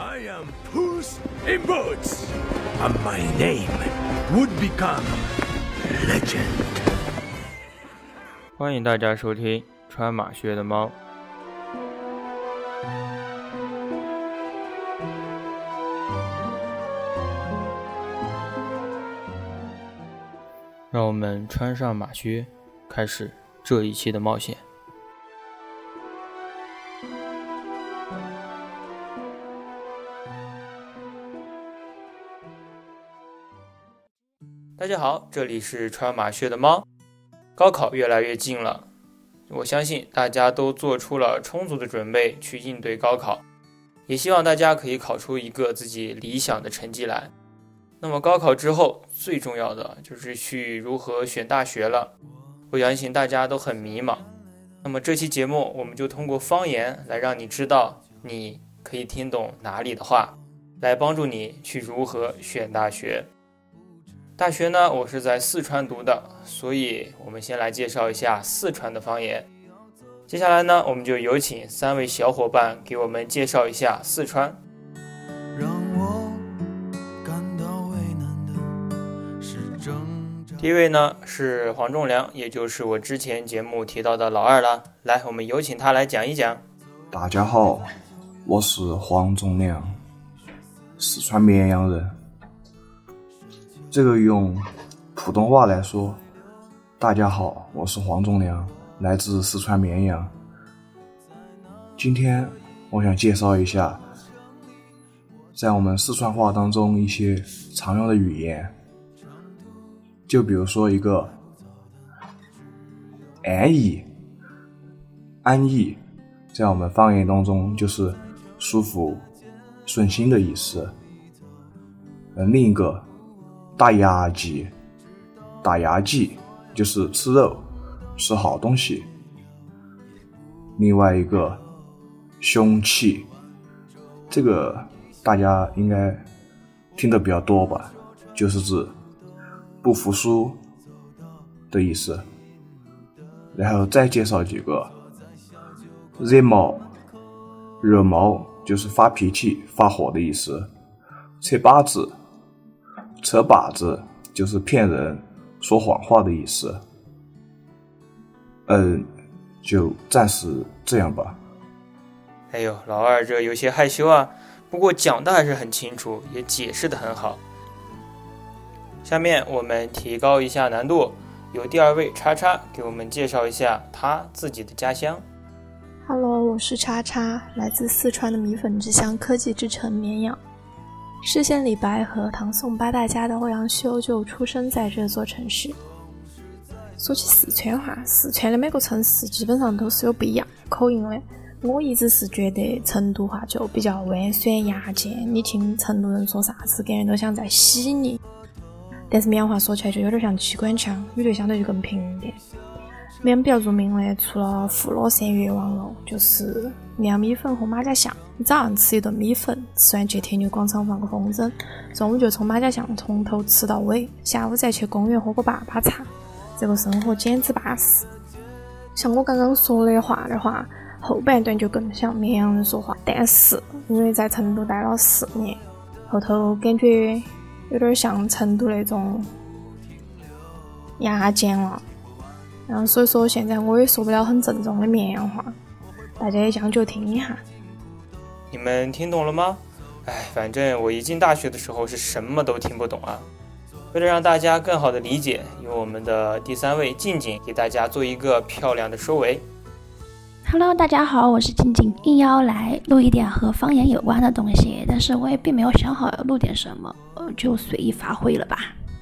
I am Puss in Boots, and my name would become legend. 欢迎大家收听穿马靴的猫。让我们穿上马靴，开始这一期的冒险。这里是穿马靴的猫。高考越来越近了，我相信大家都做出了充足的准备去应对高考，也希望大家可以考出一个自己理想的成绩来。那么高考之后，最重要的就是去如何选大学了。我相信大家都很迷茫。那么这期节目，我们就通过方言来让你知道，你可以听懂哪里的话，来帮助你去如何选大学。大学呢，我是在四川读的，所以我们先来介绍一下四川的方言。接下来呢，我们就有请三位小伙伴给我们介绍一下四川。第一位呢是黄仲良，也就是我之前节目提到的老二了。来，我们有请他来讲一讲。大家好，我是黄仲良，四川绵阳人。这个用普通话来说，大家好，我是黄忠良，来自四川绵阳。今天我想介绍一下，在我们四川话当中一些常用的语言。就比如说一个安逸，安逸，在我们方言当中就是舒服、顺心的意思。嗯，另一个大牙祭，打牙祭就是吃肉、吃好东西。另外一个凶器，这个大家应该听得比较多吧，就是指。不服输的意思，然后再介绍几个惹毛，惹毛就是发脾气、发火的意思；扯把子，扯把子就是骗人、说谎话的意思。嗯，就暂时这样吧。哎呦，老二这有些害羞啊，不过讲的还是很清楚，也解释的很好。下面我们提高一下难度，由第二位叉叉给我们介绍一下他自己的家乡。Hello，我是叉叉，来自四川的米粉之乡、科技之城绵阳。诗仙李白和唐宋八大家的欧阳修就出生在这座城市。说起四川话，四川的每个城市基本上都是有不一样口音的。我一直是觉得成都话就比较弯酸牙尖，你听成都人说啥子，感觉都像在洗你。但是绵阳话说起来就有点像机关枪，语调相对就更平一点。绵阳比较著名的，除了富乐山越王楼，就是绵阳米粉和马家巷。早上吃一顿米粉，吃完去天牛广场放个风筝，中午就从马家巷从头吃到尾，下午再去公园喝个粑粑茶，这个生活简直巴适。像我刚刚说的话的话，后半段就更像绵阳人说话，但是因为在成都待了四年，后头感觉。有点像成都那种牙尖了，然后所以说现在我也说不了很正宗的绵阳话，大家也将就听一下。你们听懂了吗？哎，反正我一进大学的时候是什么都听不懂啊。为了让大家更好的理解，由我们的第三位静静给大家做一个漂亮的收尾。Hello，大家好，我是静静，应邀来录一点和方言有关的东西，但是我也并没有想好要录点什么，呃，就随意发挥了吧。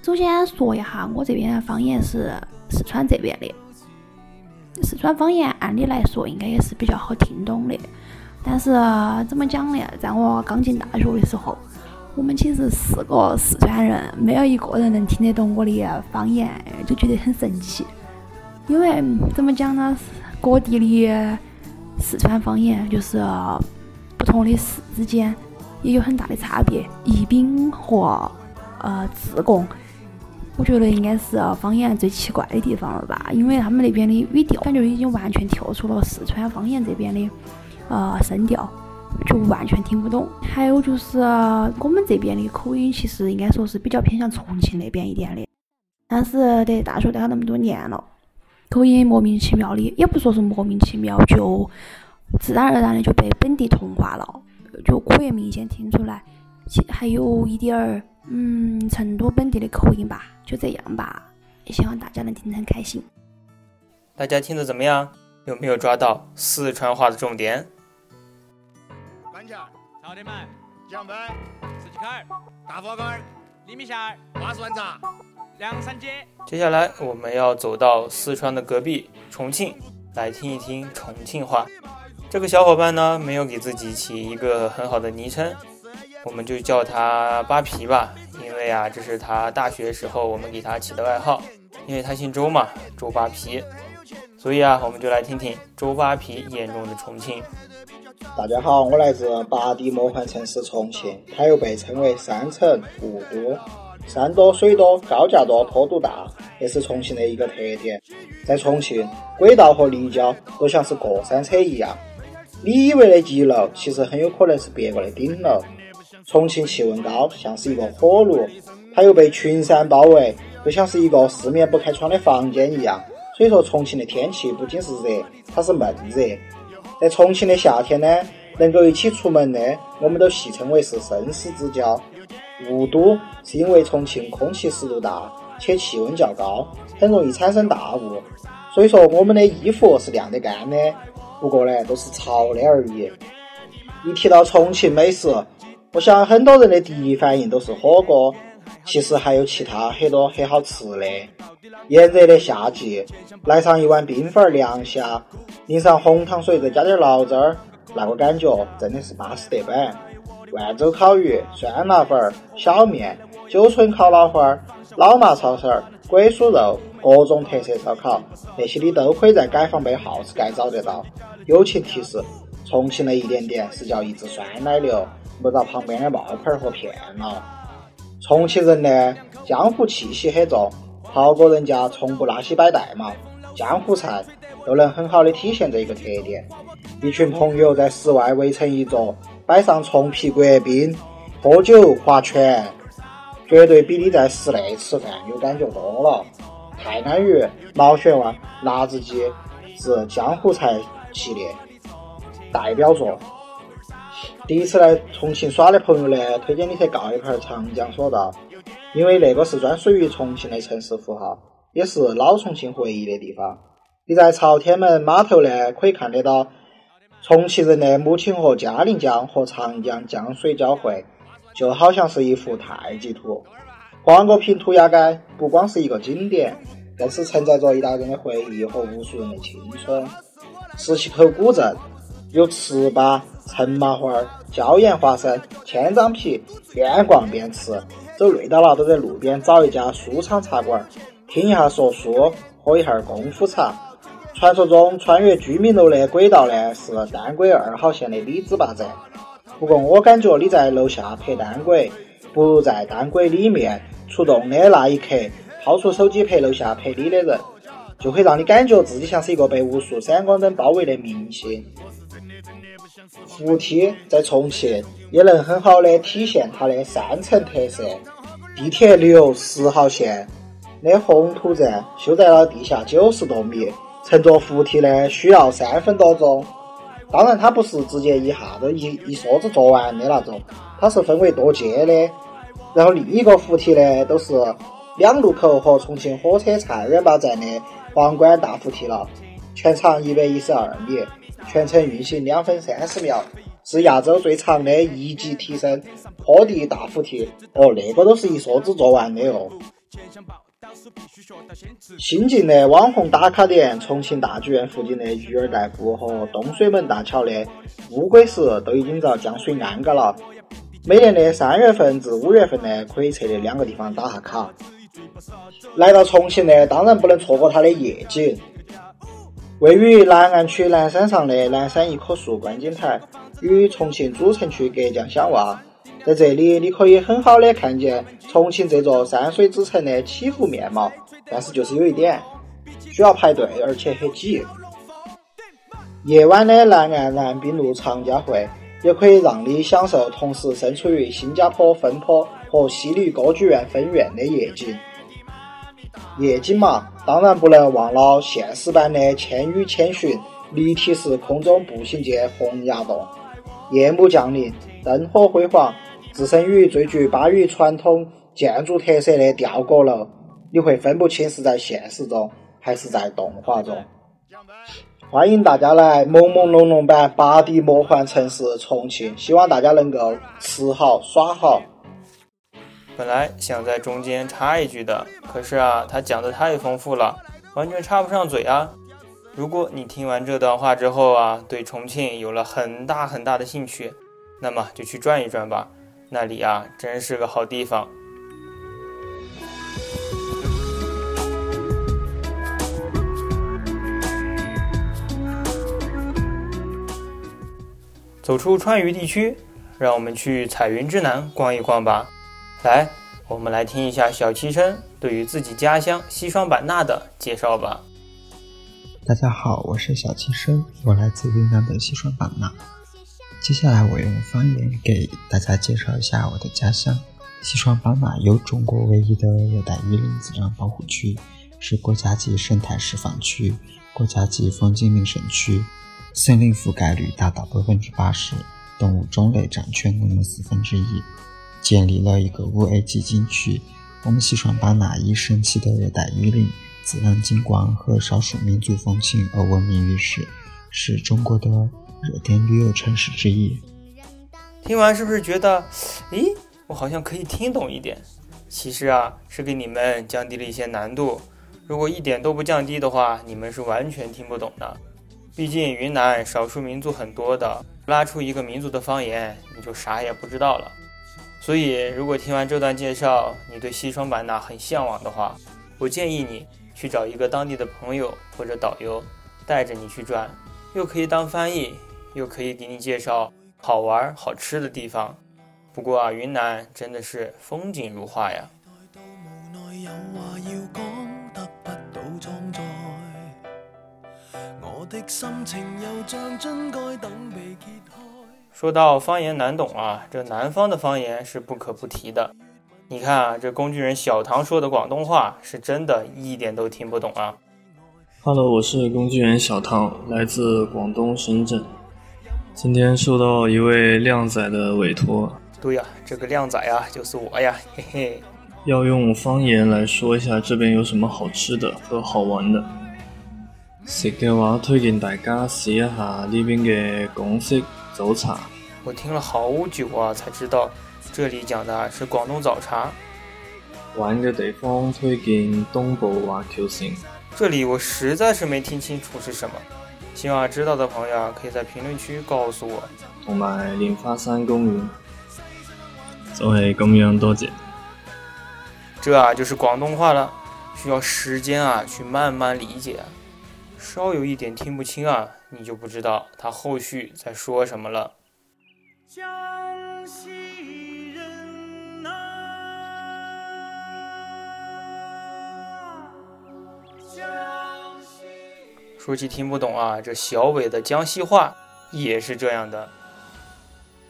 首先说一下，我这边的方言是四川这边的，四川方言按理来说应该也是比较好听懂的，但是怎么讲呢？在我刚进大学的时候，我们寝室四个四川人，没有一个人能听得懂我的方言，就觉得很神奇，因为怎么讲呢？各地的四川方言就是不同的市之间也有很大的差别。宜宾和呃自贡，我觉得应该是方言最奇怪的地方了吧？因为他们那边的语调感觉已经完全跳出了四川方言这边的呃声调，就完全听不懂。还有就是我们这边的口音，其实应该说是比较偏向重庆那边一点的。但是在大学待了那么多年了，口音莫名其妙的，也不说是莫名其妙，就自然而然的就被本地同化了，就可以明显听出来。其还有一点儿，嗯，成都本地的口音吧，就这样吧。也希望大家能听得很开心。大家听得怎么样？有没有抓到四川话的重点？关桥、朝天门、江北、四季坎、大佛沟、李米线、花树湾茶、凉山街。接下来我们要走到四川的隔壁重庆，来听一听重庆话。这个小伙伴呢，没有给自己起一个很好的昵称，我们就叫他扒皮吧，因为啊，这是他大学时候我们给他起的外号，因为他姓周嘛，周扒皮。所以啊，我们就来听听周扒皮眼中的重庆。大家好，我来自八地魔幻城市重庆，它又被称为山城、雾都。山多水多，高架多，坡度大，也是重庆的一个特点。在重庆，轨道和立交都像是过山车一样。你以为的极楼，其实很有可能是别个的顶楼。重庆气温高，像是一个火炉，它又被群山包围，就像是一个四面不开窗的房间一样。所以说，重庆的天气不仅是热，它是闷热。在重庆的夏天呢，能够一起出门的，我们都戏称为是生死之交。雾都是因为重庆空气湿度大，且气温较高，很容易产生大雾。所以说，我们的衣服是晾得干的，不过呢，都是潮的而已。一提到重庆美食，我想很多人的第一反应都是火锅，其实还有其他很多很好吃的。炎热的夏季，来上一碗冰粉儿凉虾，淋上红糖水，再加点醪糟儿，那个感觉真的是巴适得板。万州烤鱼、酸辣粉、小面、九村烤脑花、老麻抄手、鬼酥肉，各种特色烧烤，那些你都可以在解放碑耗子街找得到。友情提示：重庆的一点点是叫一只酸奶牛，不遭旁边的冒牌货骗了。重庆人呢，江湖气息很重。袍哥人家从不拉稀摆带嘛，江湖菜都能很好的体现这一个特点。一群朋友在室外围成一桌，摆上重皮国宾，喝酒划拳，绝对比你在室内吃饭有感觉多了。泰安鱼、毛血旺、辣子鸡是江湖菜系列代表作。第一次来重庆耍的朋友呢，推荐你去告一盘长江索道。因为那个是专属于重庆的城市符号，也是老重庆回忆的地方。你在朝天门码头呢，可以看得到重庆人的母亲河嘉陵江和长江江水交汇，就好像是一幅太极图。黄果坪涂鸦街不光是一个景点，更是承载着一代人的回忆和无数人的青春。十七口古镇有糍粑、陈麻花、椒盐花生、千张皮，边逛边吃。走累到了，都在路边找一家书场茶馆，听一下说书，喝一下功夫茶。传说中穿越居民楼的轨道呢，是单轨二号线的李子坝站。不过我感觉你在楼下拍单轨，不如在单轨里面出动的那一刻，掏出手机拍楼下拍你的人，就会让你感觉自己像是一个被无数闪光灯包围的明星。扶梯在重庆也能很好的体现它的山城特色。地铁六十号线的红土站修在了地下九十多米，乘坐扶梯呢需要三分多钟。当然，它不是直接一下子一一梭子坐完的那种，它是分为多阶的。然后另一个扶梯呢，都是两路口和重庆火车菜园坝站的皇冠大扶梯了，全长一百一十二米。全程运行两分三十秒，是亚洲最长的一级提升坡地大扶梯。哦，那个都是一梭子做完的哦。新进的网红打卡点，重庆大剧院附近的鱼儿代步和东水门大桥的乌龟石都已经遭降水淹嘎了。每年的三月份至五月份呢，可以去这两个地方打下卡。来到重庆呢，当然不能错过它的夜景。位于南岸区南山上的南山一棵树观景台，与重庆主城区隔江相望。在这里，你可以很好的看见重庆这座山水之城的起伏面貌。但是就是有一点，需要排队，而且很挤。夜晚的南岸南滨路长嘉汇，也可以让你享受同时身处于新加坡分坡和西丽歌剧院分院的夜景。夜景嘛，当然不能忘了现实版的《千与千寻》立体式空中步行街洪崖洞。夜幕降临，灯火辉煌，置身于最具巴渝传统建筑特色的吊阁楼，你会分不清是在现实中还是在动画中。欢迎大家来朦朦胧胧版八 D 魔幻城市重庆，希望大家能够吃好耍好。本来想在中间插一句的，可是啊，他讲的太丰富了，完全插不上嘴啊。如果你听完这段话之后啊，对重庆有了很大很大的兴趣，那么就去转一转吧，那里啊真是个好地方。走出川渝地区，让我们去彩云之南逛一逛吧。来，我们来听一下小七生对于自己家乡西双版纳的介绍吧。大家好，我是小七生，我来自云南的西双版纳。接下来我用方言给大家介绍一下我的家乡西双版纳，有中国唯一的热带雨林自然保护区，是国家级生态示范区、国家级风景名胜区，森林覆盖率达到百分之八十，动物种类占全国的四分之一。建立了一个五 A 级景区。我们西双版纳以神奇的热带雨林、自然景观和少数民族风情而闻名于世，是中国的热点旅游城市之一。听完是不是觉得，咦，我好像可以听懂一点？其实啊，是给你们降低了一些难度。如果一点都不降低的话，你们是完全听不懂的。毕竟云南少数民族很多的，拉出一个民族的方言，你就啥也不知道了。所以，如果听完这段介绍，你对西双版纳很向往的话，我建议你去找一个当地的朋友或者导游，带着你去转，又可以当翻译，又可以给你介绍好玩好吃的地方。不过啊，云南真的是风景如画呀。我的心情又像樽盖等被揭。说到方言难懂啊，这南方的方言是不可不提的。你看啊，这工具人小唐说的广东话是真的一点都听不懂啊。Hello，我是工具人小唐，来自广东深圳。今天受到一位靓仔的委托。对呀，这个靓仔啊就是我呀，嘿嘿。要用方言来说一下这边有什么好吃的和好玩的。食嘅话，推荐大家试一下呢边嘅港式。早茶，我听了好久啊，才知道这里讲的是广东早茶。玩的地方推荐东部华侨城。这里我实在是没听清楚是什么，希望知道的朋友可以在评论区告诉我。同埋莲花山公园，就系咁样，多谢。这啊就是广东话了，需要时间啊去慢慢理解。稍有一点听不清啊，你就不知道他后续在说什么了。江西人呐，江西。说起听不懂啊，这小伟的江西话也是这样的。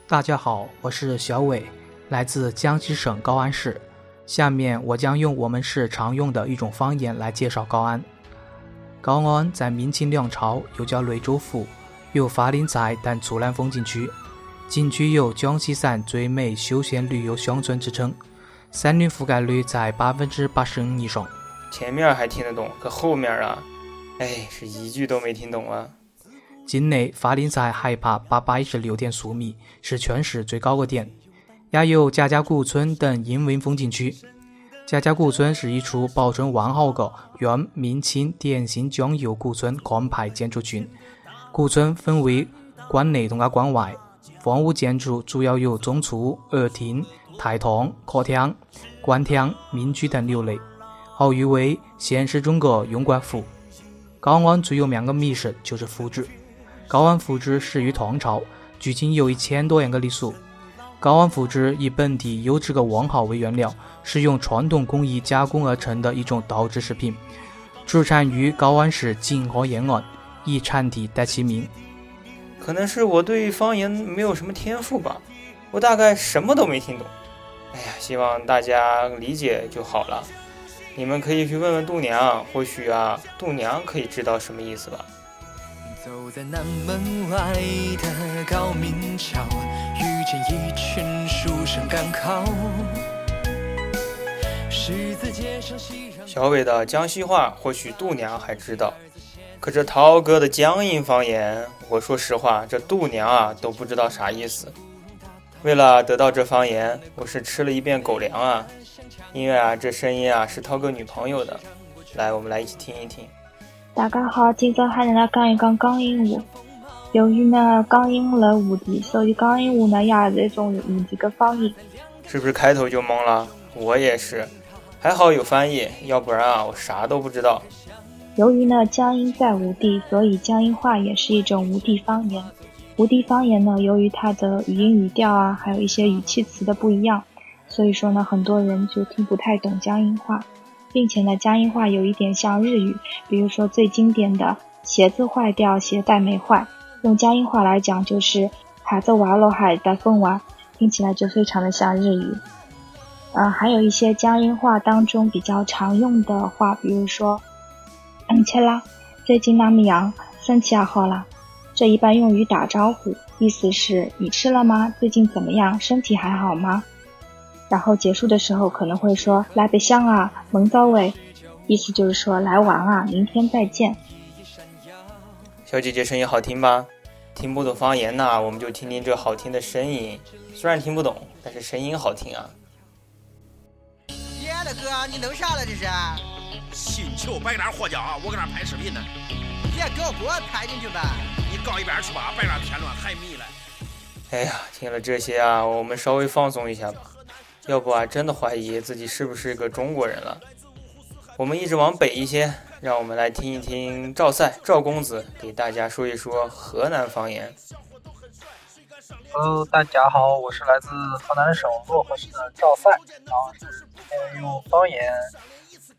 大家好，我是小伟，来自江西省高安市。下面我将用我们市常用的一种方言来介绍高安。高安在明清两朝又叫雷州府，有法林寨等自然风景区，景区有江西省最美休闲旅游乡村之称，森林覆盖率在百分之八十五以上。前面还听得懂，可后面啊，哎，是一句都没听懂啊。境内法林寨海拔八百一十六点四米，是全市最高的点，也有贾家古村等人文风景区。贾家古村是一处保存完好的原明清典型江油古村官派建筑群。古村分为关内同啊关外，房屋建筑主要有中厨、二厅、台堂、客厅、官厅、民居等六类，号誉为现实中的永官府。高安最有名的美食就是腐竹。高安腐竹始于唐朝，距今有一千多年的历史。高安腐竹以本地优质的王蒿为原料。是用传统工艺加工而成的一种豆制食品，出产于高安市景和沿岸，以产地得其名。可能是我对方言没有什么天赋吧，我大概什么都没听懂。哎呀，希望大家理解就好了。你们可以去问问度娘，或许啊，度娘可以知道什么意思吧。走在南门外的高明桥，遇见一群书生赶考。小伟的江西话，或许度娘还知道，可这涛哥的江阴方言，我说实话，这度娘啊都不知道啥意思。为了得到这方言，我是吃了一遍狗粮啊！因为啊，这声音啊是涛哥女朋友的。来，我们来一起听一听。大家好，今朝喊你来讲一讲江阴话。由于呢，江阴在吴地，所以江阴话呢也是一种吴地的方言。是不是开头就懵了？我也是，还好有翻译，要不然啊，我啥都不知道。由于呢，江阴在吴地，所以江阴话也是一种吴地方言。吴地方言呢，由于它的语音语调啊，还有一些语气词的不一样，所以说呢，很多人就听不太懂江阴话，并且呢，江阴话有一点像日语，比如说最经典的鞋子坏掉，鞋带没坏，用江阴话来讲就是孩子娃了还带风娃，听起来就非常的像日语。呃，还有一些江阴话当中比较常用的话，比如说，嗯，切啦，最近那么样，身体也好啦。这一般用于打招呼，意思是你吃了吗？最近怎么样？身体还好吗？然后结束的时候可能会说来北乡啊，蒙早伟，意思就是说来玩啊，明天再见。小姐姐声音好听吧？听不懂方言呐，我们就听听这好听的声音。虽然听不懂，但是声音好听啊。耶，大哥，你弄啥了这是？新球摆那获奖，我搁那拍视频呢。别给我给我拍进去呗。你告一边去吧，别让添乱太迷了。哎呀，听了这些啊，我们稍微放松一下吧。要不啊，真的怀疑自己是不是个中国人了。我们一直往北一些，让我们来听一听赵赛赵公子给大家说一说河南方言。Hello，大家好，我是来自河南省漯河市的赵赛，然后是今天用方言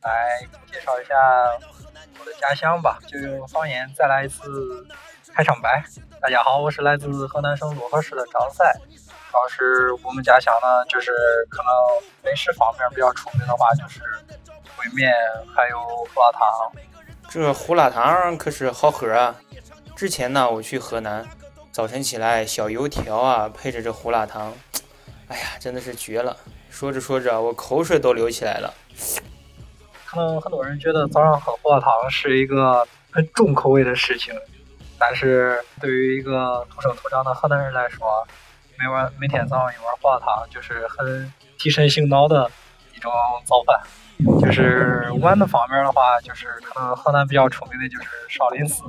来介绍一下我的家乡吧，就用方言再来一次。开场白，大家好，我是来自河南省漯河市的张赛。然后是我们家乡呢，就是可能美食方面比较出名的话，就是烩面，还有胡辣汤。这胡辣汤可是好喝啊！之前呢，我去河南，早晨起来小油条啊，配着这胡辣汤，哎呀，真的是绝了！说着说着，我口水都流起来了。可能很多人觉得早上喝胡辣汤是一个很重口味的事情。但是对于一个土生土长的河南人来说，每晚每天早上一碗胡辣汤就是很提神醒脑的一种早饭。就是 玩的方面的话，就是可能河南比较出名的就是少林寺。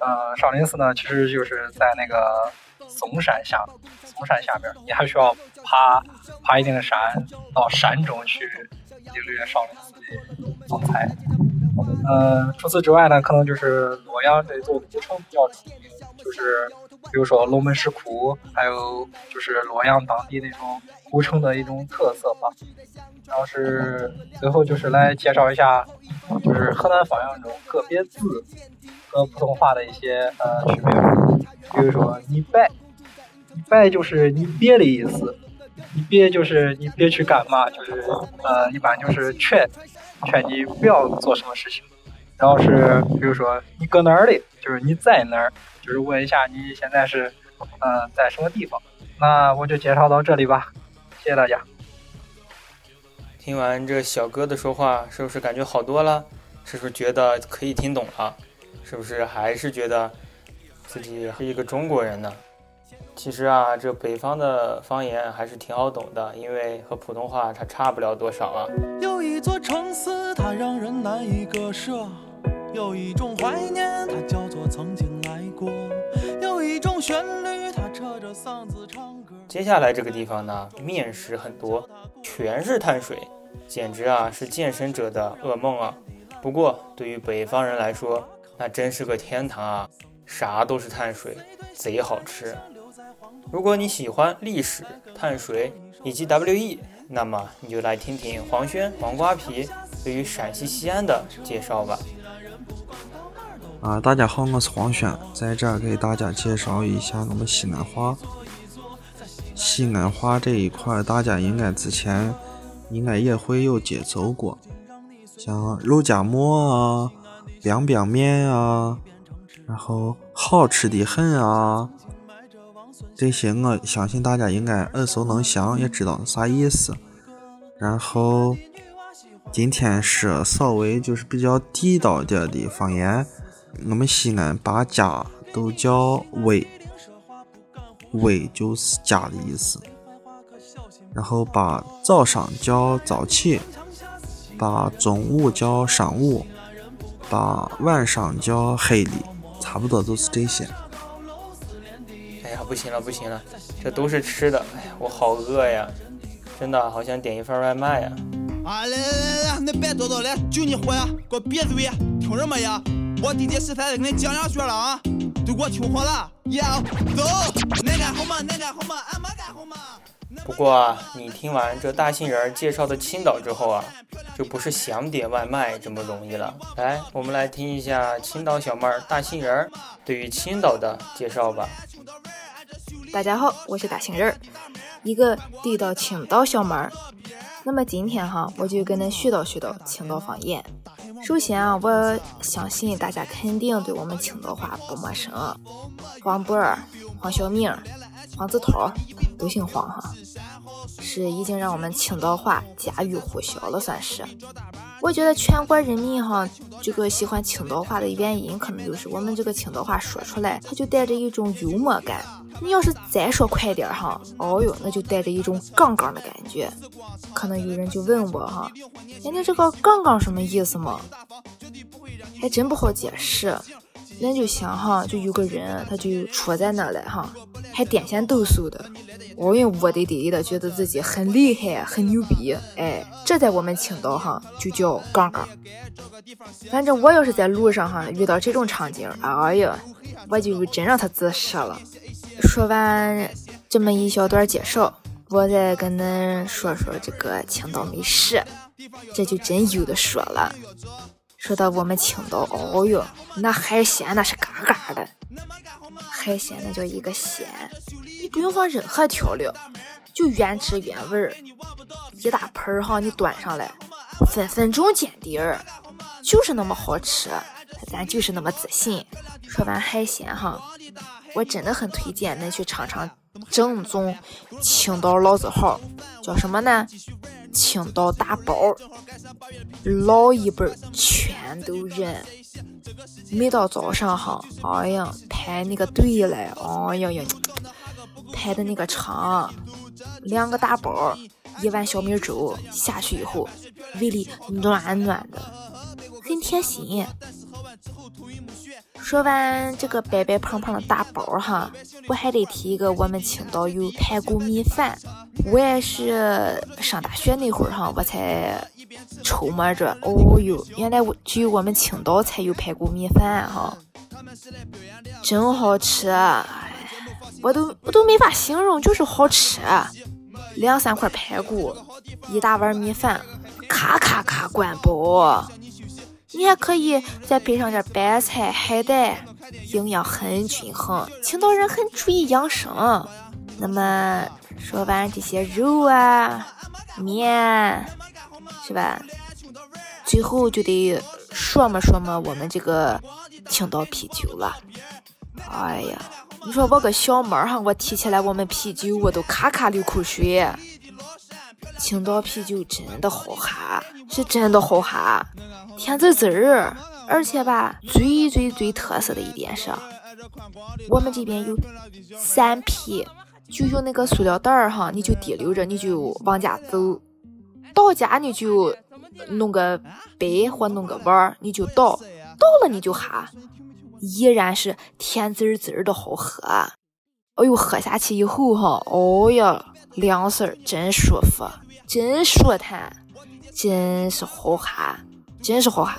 呃，少林寺呢，其实就是在那个嵩山下，嵩山下面，你还需要爬爬一定的山，到山中去领略少林寺的风采。呃，除此之外呢，可能就是洛阳这座古城比较出名，就是比如说龙门石窟，还有就是洛阳当地那种古城的一种特色吧。然后是最后就是来介绍一下，就是河南方言中个别字和普通话的一些呃区别。比如说你别，你别就是你别的意思，你别就是你别去干嘛，就是呃一般就是劝。劝你不要做什么事情，然后是比如说你搁哪儿的，就是你在哪儿，就是问一下你现在是嗯在什么地方。那我就介绍到这里吧，谢谢大家。听完这小哥的说话，是不是感觉好多了？是不是觉得可以听懂了？是不是还是觉得自己是一个中国人呢？其实啊，这北方的方言还是挺好懂的，因为和普通话它差不了多少啊。有一座城市，它让人难以割舍；有一种怀念，它叫做曾经来过；有一种旋律，它扯着嗓子唱歌。接下来这个地方呢，面食很多，全是碳水，简直啊是健身者的噩梦啊。不过对于北方人来说，那真是个天堂啊，啥都是碳水，贼好吃。如果你喜欢历史、碳水以及 WE，那么你就来听听黄轩、黄瓜皮对于陕西西安的介绍吧。啊，大家好，我是黄轩，在这儿给大家介绍一下我们西安话。西安话这一块，大家应该之前应该也会有接触过，像肉夹馍啊、凉凉面啊，然后好吃的很啊，这些我相信大家应该耳熟能详，也知道啥意思。然后今天是稍微就是比较地道点的方言。我们西安把家都叫微，微就是家的意思。然后把早上叫早起，把中午叫晌午，把晚上叫黑的，差不多就是这些。哎呀，不行了不行了，这都是吃的，哎呀，我好饿呀，真的好想点一份外卖呀。啊来来来来，你别叨叨了，就你活呀，给我闭嘴，听什么呀？我弟弟十三在跟你讲两句了啊，都给我听好了。呀，走，恁干好吗？恁干好吗？俺没干好吗？不过啊，你听完这大杏仁介绍的青岛之后啊，就不是想点外卖这么容易了。来，我们来听一下青岛小妹儿大杏仁对于青岛的介绍吧。大家好，我是大杏仁，一个地道青岛小妹儿。那么今天哈，我就跟恁絮叨絮叨青岛方言。首先啊，我相信大家肯定对我们青岛话不陌生。黄渤、黄晓明、黄子韬都姓黄哈，是已经让我们青岛话家喻户晓了，算是。我觉得全国人民哈，这个喜欢青岛话的原因，可能就是我们这个青岛话说出来，它就带着一种幽默感。你要是再说快点哈，哦哟，那就带着一种杠杠的感觉。可能有人就问我哈，哎，你这个杠杠什么意思嘛？还真不好解释。恁就想哈，就有个人他就杵在那了哈，还颠三抖擞的，哦哟，窝得得的，觉得自己很厉害，很牛逼。哎，这在我们青岛哈就叫杠杠。反正我要是在路上哈遇到这种场景，哎呀，我就真让他自杀了。说完这么一小段介绍，我再跟恁说说这个青岛美食，这就真有的说了。说到我们青岛，哦哟，那海鲜那是嘎嘎的，海鲜那叫一个鲜，你不用放任何调料，就原汁原味儿，一大盆儿哈，你端上来，分分钟见底儿，就是那么好吃，咱就是那么自信。说完海鲜哈。我真的很推荐恁去尝尝正宗青岛老字号，叫什么呢？青岛大包，老一辈全都认。每到早上哈，哎呀，排那个队来，哎呀呀，排的那个长，两个大包，一碗小米粥下去以后，胃里暖暖的，很贴心。说完这个白白胖胖的大包哈，我还得提一个，我们青岛有排骨米饭。我也是上大学那会儿哈，我才抽摸着，哦哟，原来我只有我们青岛才有排骨米饭哈，真好吃，我都我都没法形容，就是好吃。两三块排骨，一大碗米饭，咔咔咔灌饱。你还可以再配上点白菜、海带，营养很均衡。青岛人很注意养生。那么说完这些肉啊、面，是吧？最后就得说么说么我们这个青岛啤酒了。哎呀，你说我个小妹儿哈，我提起来我们啤酒，我都咔咔流口水。青岛啤酒真的好喝，是真的好喝，甜滋滋儿。而且吧，最最最特色的一点是，我们这边有散啤，就用那个塑料袋儿哈，你就提溜着，你就往家走。到家你就弄个杯或弄个碗儿，你就倒，倒了你就喝，依然是甜滋滋儿的好喝。哎呦，喝下去以后哈，哦呀，凉丝儿真舒服。真舒坦，真是好喝，真是好喝。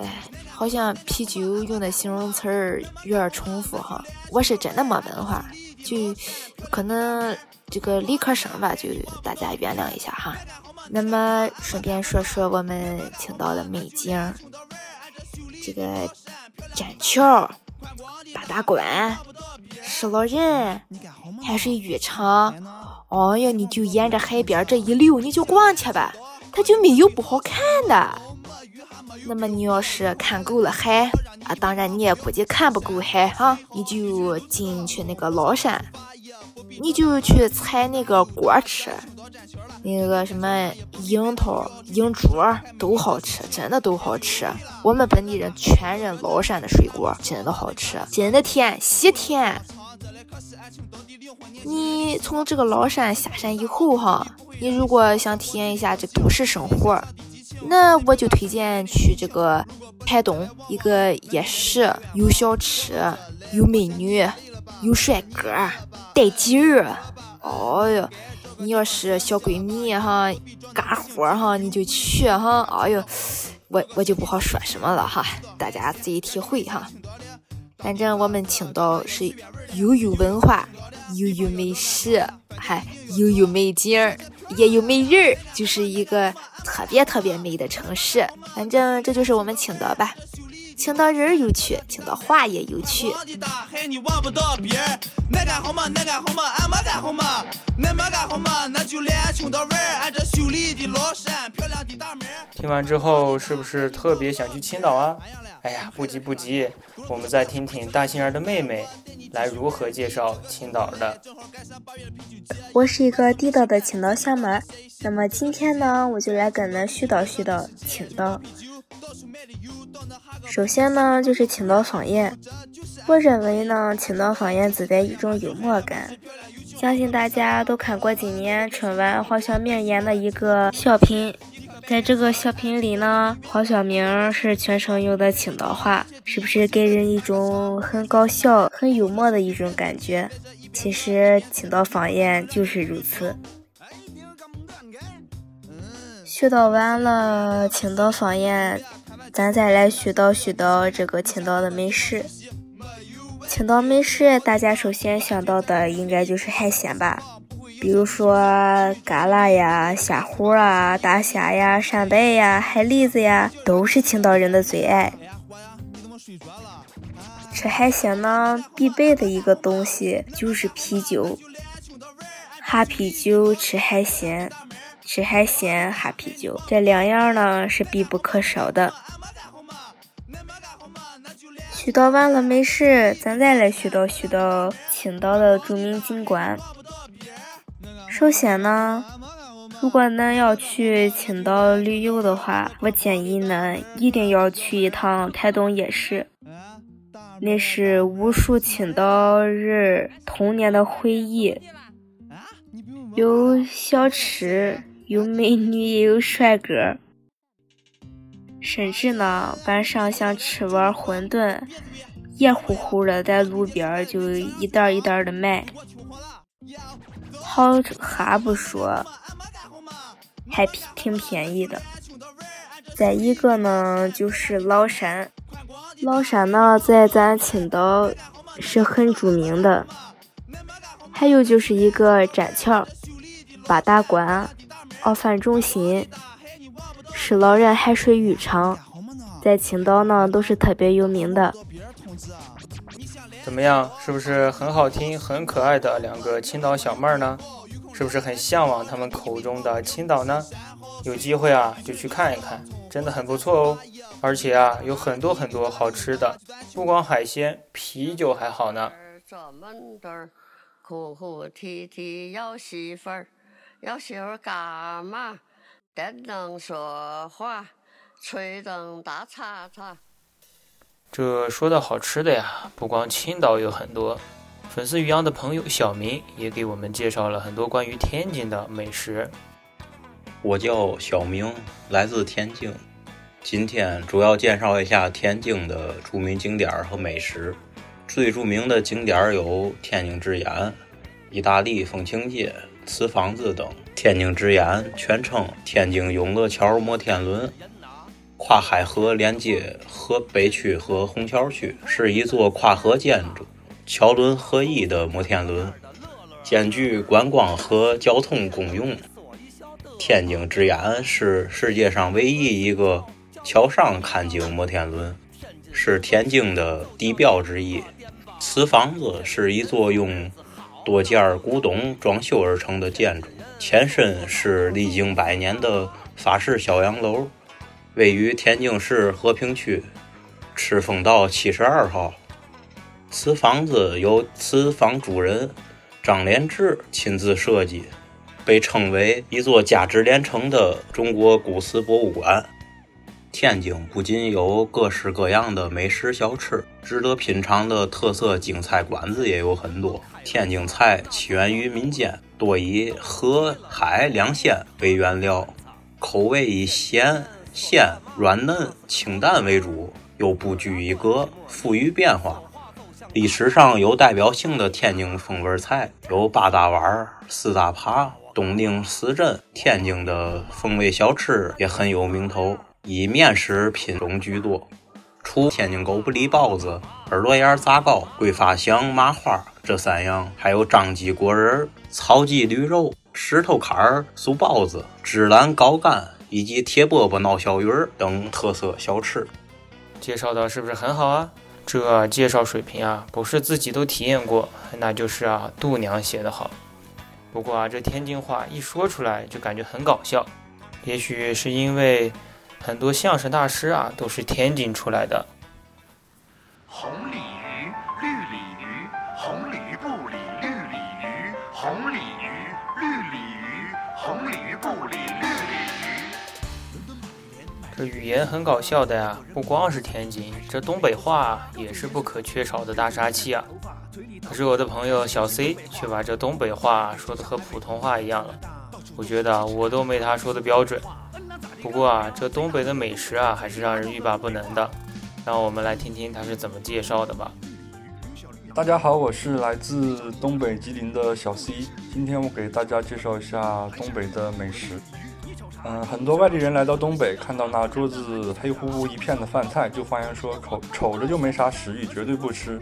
哎，好像啤酒用的形容词儿有点重复哈。我是真的没文化，就可能这个理科生吧，就大家原谅一下哈。那么顺便说说我们青岛的美景，这个栈桥、八大关、石老人、海水浴场，哎呀，你就沿着海边这一溜，你就逛去吧，它就没有不好看的。那么你要是看够了海啊，当然你也估计看不够海哈，你就进去那个崂山，你就去采那个果吃，那个什么樱桃、樱珠都好吃，真的都好吃。我们本地人全认崂山的水果，真的好吃，真的甜，西甜。你从这个崂山下山以后哈，你如果想体验一下这都市生活。那我就推荐去这个台东一个夜市，有小吃，有美女，有帅哥，带劲儿。哦哟，你要是小闺蜜哈，干活哈，你就去哈。哎呦，我我就不好说什么了哈，大家自己体会哈。反正我们青岛是又有文化，又有美食，还又有美景。也有美人，就是一个特别特别美的城市。反正这就是我们青岛吧。青岛人有趣，青岛话也有趣。听完之后，是不是特别想去青岛啊？哎呀，不急不急，我们再听听大心儿的妹妹来如何介绍青岛的。我是一个地道的青岛小妹儿，那么今天呢，我就来跟恁絮叨絮叨青岛。首先呢，就是青岛方言。我认为呢，青岛方言自带一种幽默感。相信大家都看过今年春晚黄晓明演的一个小品，在这个小品里呢，黄晓明是全程用的青岛话，是不是给人一种很搞笑、很幽默的一种感觉？其实青岛方言就是如此。絮叨完了青岛方言。咱再来絮叨絮叨这个青岛的美食。青岛美食，大家首先想到的应该就是海鲜吧，比如说蛤蜊呀、虾虎啊、大虾呀、扇贝呀、海蛎子呀，都是青岛人的最爱。吃海鲜呢，必备的一个东西就是啤酒，喝啤酒吃海鲜，吃海鲜喝啤酒，这两样呢是必不可少的。絮叨完了美食，咱再来絮叨絮叨青岛的著名景观。首先呢，如果恁要去青岛旅游的话，我建议恁一定要去一趟台东夜市，那是无数青岛人童年的回忆，有小吃，有美女，也有帅哥。甚至呢，晚上想吃碗馄饨，热乎乎的，在路边就一袋一袋的卖，好喝不说，还挺便宜的。再一个呢，就是崂山，崂山呢在咱青岛是很著名的。还有就是一个栈桥、八大关、奥帆中心。是老人海水浴场，在青岛呢都是特别有名的。怎么样，是不是很好听、很可爱的两个青岛小妹儿呢？是不是很向往他们口中的青岛呢？有机会啊，就去看一看，真的很不错哦。而且啊，有很多很多好吃的，不光海鲜，啤酒还好呢。哭哭啼啼要媳妇儿，要媳妇儿干嘛？电能说话，吹灯大叉叉。这说到好吃的呀，不光青岛有很多。粉丝于洋的朋友小明也给我们介绍了很多关于天津的美食。我叫小明，来自天津。今天主要介绍一下天津的著名景点和美食。最著名的景点有天津之眼、意大利风情街、瓷房子等。天津之眼全称天津永乐桥摩天轮，跨海河连接河北区和虹桥区，是一座跨河建筑，桥轮合一的摩天轮，兼具观光和交通功用。天津之眼是世界上唯一一个桥上看景摩天轮，是天津的地标之一。瓷房子是一座用多件古董装修而成的建筑，前身是历经百年的法式小洋楼，位于天津市和平区赤峰道七十二号。瓷房子由瓷房主人张连志亲自设计。被称为一座价值连城的中国古瓷博物馆。天津不仅有各式各样的美食小吃，值得品尝的特色京菜馆子也有很多。天津菜起源于民间，多以河海两鲜为原料，口味以咸、鲜、软嫩、清淡为主，又不拘一格，富于变化。历史上有代表性的天津风味菜有八大碗、四大扒。东定四镇，天津的风味小吃也很有名头，以面食品种居多。除天津狗不理包子、耳朵眼杂糕、桂发香麻花这三样，还有张记果仁、草记驴肉、石头坎儿酥包子、芝兰糕干以及铁饽饽闹小鱼儿等特色小吃。介绍的是不是很好啊？这介绍水平啊，不是自己都体验过，那就是啊，度娘写的好。不过啊，这天津话一说出来就感觉很搞笑，也许是因为很多相声大师啊都是天津出来的。红鲤鱼，绿鲤鱼，红鲤鱼不理绿鲤鱼，红鲤鱼，绿鲤鱼，红鲤鱼不理绿鲤鱼。这语言很搞笑的呀，不光是天津，这东北话也是不可缺少的大杀器啊。可是我的朋友小 C 却把这东北话说的和普通话一样了，我觉得我都没他说的标准。不过啊，这东北的美食啊，还是让人欲罢不能的。让我们来听听他是怎么介绍的吧。大家好，我是来自东北吉林的小 C，今天我给大家介绍一下东北的美食。嗯，很多外地人来到东北，看到那桌子黑乎乎一片的饭菜，就发言说瞅瞅着就没啥食欲，绝对不吃。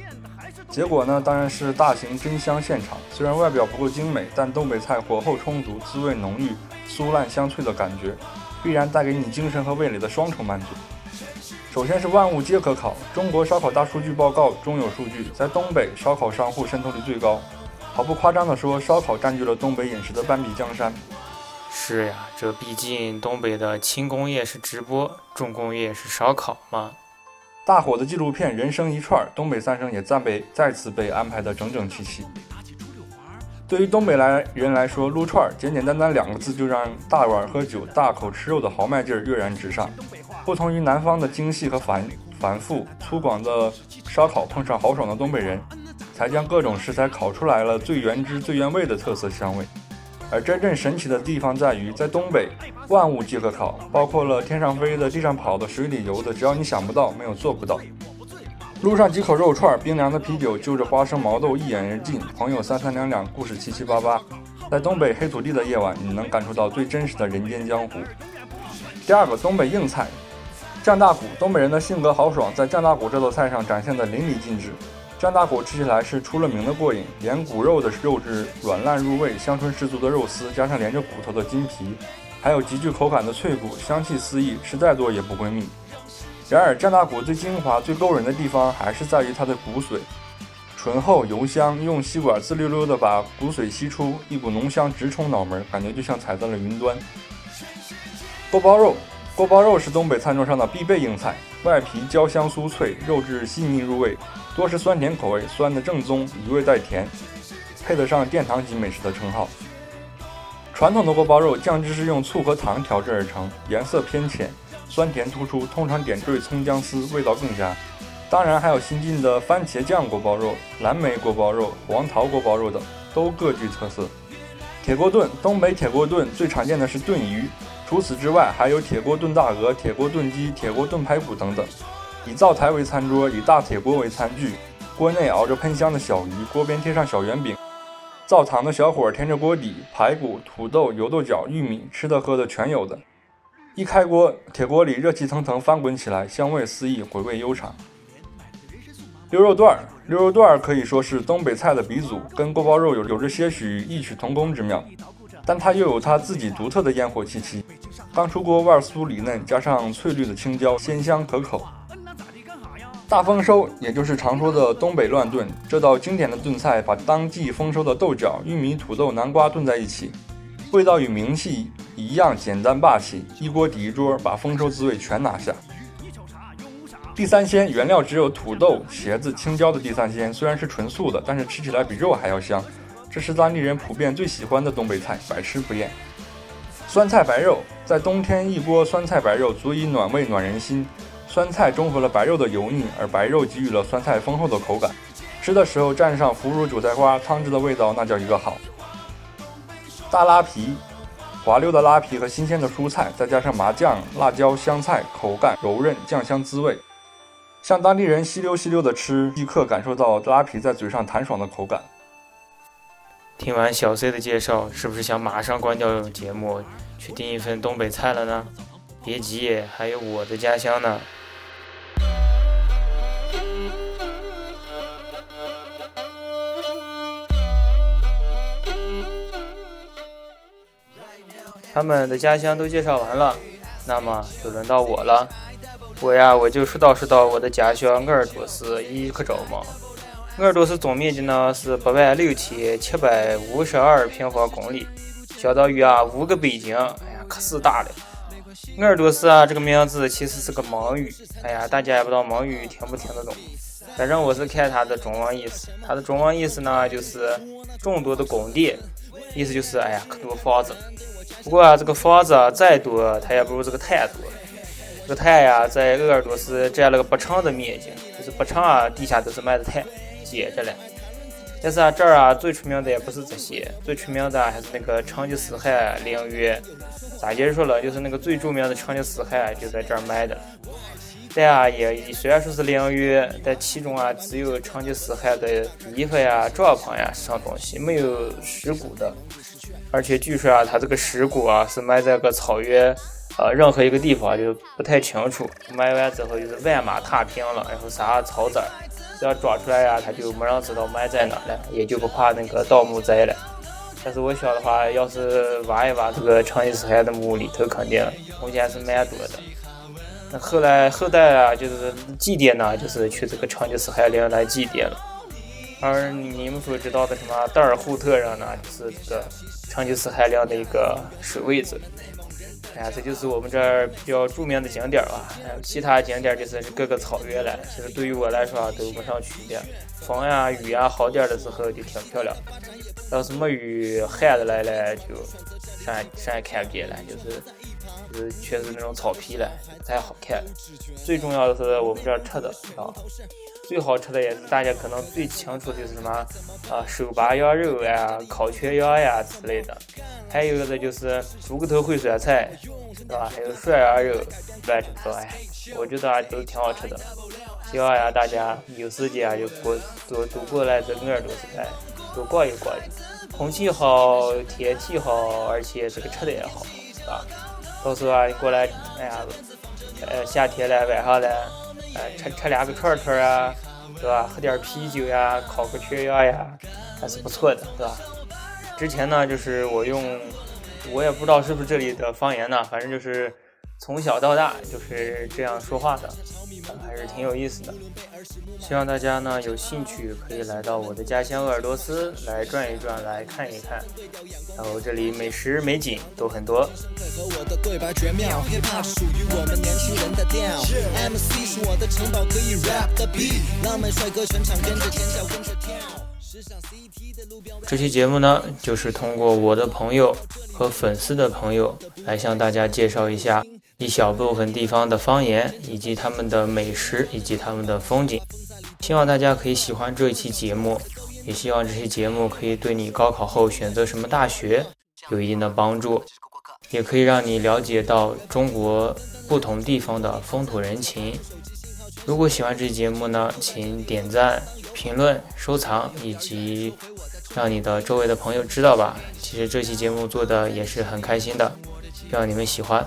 结果呢，当然是大型真香现场。虽然外表不够精美，但东北菜火候充足，滋味浓郁，酥烂香脆的感觉，必然带给你精神和味蕾的双重满足。首先是万物皆可烤。中国烧烤大数据报告中有数据，在东北烧烤商户渗透率最高。毫不夸张地说，烧烤占据了东北饮食的半壁江山。是呀，这毕竟东北的轻工业是直播，重工业是烧烤嘛。大火的纪录片《人生一串》，东北三省也暂被再次被安排得整整齐齐。对于东北来人来说，撸串儿简简单单两个字就让大碗喝酒、大口吃肉的豪迈劲儿跃然纸上。不同于南方的精细和繁繁复、粗犷的烧烤，碰上豪爽的东北人，才将各种食材烤出来了最原汁、最原味的特色香味。而真正神奇的地方在于，在东北，万物皆可烤，包括了天上飞的、地上跑的、水里游的，只要你想不到，没有做不到。撸上几口肉串，冰凉的啤酒就着花生毛豆一饮而尽，朋友三三两两，故事七七八八。在东北黑土地的夜晚，你能感受到最真实的人间江湖。第二个，东北硬菜，酱大骨。东北人的性格豪爽，在酱大骨这道菜上展现的淋漓尽致。酱大骨吃起来是出了名的过瘾，连骨肉的肉质软烂入味，香醇十足的肉丝，加上连着骨头的筋皮，还有极具口感的脆骨，香气四溢，吃再多也不会腻。然而酱大骨最精华、最勾人的地方，还是在于它的骨髓，醇厚油香，用吸管滋溜溜的把骨髓吸出，一股浓香直冲脑门，感觉就像踩在了云端。锅包肉，锅包肉是东北餐桌上的必备硬菜，外皮焦香酥脆，肉质细腻入味。多是酸甜口味，酸的正宗，一味带甜，配得上殿堂级美食的称号。传统的锅包肉酱汁是用醋和糖调制而成，颜色偏浅，酸甜突出，通常点缀葱姜丝，味道更佳。当然还有新进的番茄酱锅包肉、蓝莓锅包肉、黄桃锅包肉等，都各具特色。铁锅炖，东北铁锅炖最常见的是炖鱼，除此之外还有铁锅炖大鹅、铁锅炖鸡、铁锅炖排骨等等。以灶台为餐桌，以大铁锅为餐具，锅内熬着喷香的小鱼，锅边贴上小圆饼，灶堂的小火添着锅底，排骨、土豆、油豆角、玉米，吃的喝的全有的。一开锅，铁锅里热气腾腾翻滚起来，香味四溢，回味悠长。溜肉段儿，溜肉段儿可以说是东北菜的鼻祖，跟锅包肉有有着些许异曲同工之妙，但它又有它自己独特的烟火气息。刚出锅，外酥里嫩，加上翠绿的青椒，鲜香可口。大丰收，也就是常说的东北乱炖，这道经典的炖菜把当季丰收的豆角、玉米、土豆、南瓜炖在一起，味道与名气一样简单霸气，一锅抵一桌，把丰收滋味全拿下。地三鲜原料只有土豆、茄子、青椒的地三鲜，虽然是纯素的，但是吃起来比肉还要香。这是当地人普遍最喜欢的东北菜，百吃不厌。酸菜白肉，在冬天一锅酸菜白肉足以暖胃暖人心。酸菜中和了白肉的油腻，而白肉给予了酸菜丰厚的口感。吃的时候蘸上腐乳韭菜花，汤汁的味道那叫一个好。大拉皮，滑溜的拉皮和新鲜的蔬菜，再加上麻酱、辣椒、香菜，口感柔韧，酱香滋味。像当地人吸溜吸溜的吃，即刻感受到拉皮在嘴上弹爽的口感。听完小 C 的介绍，是不是想马上关掉节目，去订一份东北菜了呢？别急，还有我的家乡呢。他们的家乡都介绍完了，那么就轮到我了。我呀，我就说道说道我的家乡鄂尔多斯伊克昭嘛。鄂尔多斯总面积呢是八万六千七百五十二平方公里，相当于啊五个北京。哎呀，可是大了。鄂尔多斯啊这个名字其实是个蒙语，哎呀，大家也不知道蒙语听不听得懂。反正我是看它的中文意思，它的中文意思呢就是众多的宫殿，意思就是哎呀可多房子。不过啊，这个房子啊再多，它也不如这个碳多。这个碳呀，在鄂尔多斯占了个八成的面积，就是八成啊，地下都是埋的碳，接着了。但是啊，这儿啊最出名的也不是这些，最出名的还是那个成吉思汗陵园。咋解说了？就是那个最著名的成吉思汗就在这儿埋的。但啊，也虽然说是陵园，但其中啊只有成吉思汗的衣服呀、帐篷呀这种东西，没有尸骨的。而且据说啊，他这个尸骨啊是埋在个草原，呃，任何一个地方就不太清楚。埋完之后就是万马踏平了，然后撒草籽儿，只要抓出来呀，他就没人知道埋在哪了，也就不怕那个盗墓贼了。但是我想的话，要是挖一挖这个成吉思汗的墓里头，肯定空间是蛮多的。那后来后代啊，就是祭奠呢，就是去这个成吉思汗陵来祭奠了。而你们所知道的什么德尔扈特人呢，就是这个。成吉思汗陵的一个水位子，哎呀，这就是我们这儿比较著名的景点啊。还有其他景点儿就是各个草原了。其实对于我来说啊，都没啥区别。风呀雨呀好点儿的时候就挺漂亮，要是没雨旱的来了，就啥啥也看不见了，就是就是全是那种草皮了，不太好看。最重要的是我们这儿吃的啊。最好吃的也是大家可能最清楚的是什么啊，手扒羊肉呀、烤全羊呀之类的，还有一个就是猪骨头烩酸菜，是吧？还有涮羊肉，乱七八糟哎，我觉得啊都挺好吃的。希望呀大家有时间啊就过多多过来这鄂尔多斯来多逛一逛，空气好，天气好，而且这个吃的也好，是吧到时候啊你过来，哎呀，呃夏天了晚上了。呃，吃吃两个串串啊，是吧？喝点啤酒呀，烤个全羊呀，还是不错的，是吧？之前呢，就是我用，我也不知道是不是这里的方言呢，反正就是从小到大就是这样说话的，还是挺有意思的。希望大家呢有兴趣可以来到我的家乡鄂尔多斯来转一转，来看一看。然后这里美食美景都很多。这期节目呢，就是通过我的朋友和粉丝的朋友来向大家介绍一下一小部分地方的方言，以及他们的美食，以及他们的风景。希望大家可以喜欢这一期节目，也希望这期节目可以对你高考后选择什么大学有一定的帮助，也可以让你了解到中国不同地方的风土人情。如果喜欢这期节目呢，请点赞、评论、收藏，以及让你的周围的朋友知道吧。其实这期节目做的也是很开心的，希望你们喜欢。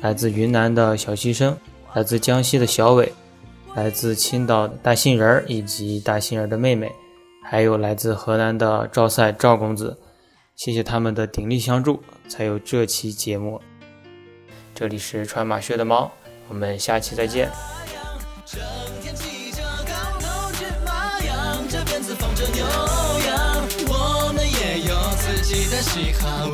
来自云南的小西生，来自江西的小伟，来自青岛的大杏仁儿以及大杏仁儿的妹妹，还有来自河南的赵赛赵公子，谢谢他们的鼎力相助，才有这期节目。这里是穿马靴的猫，我们下期再见。整天骑着高头骏马，着鞭子，放着牛羊，我们也有自己的喜好。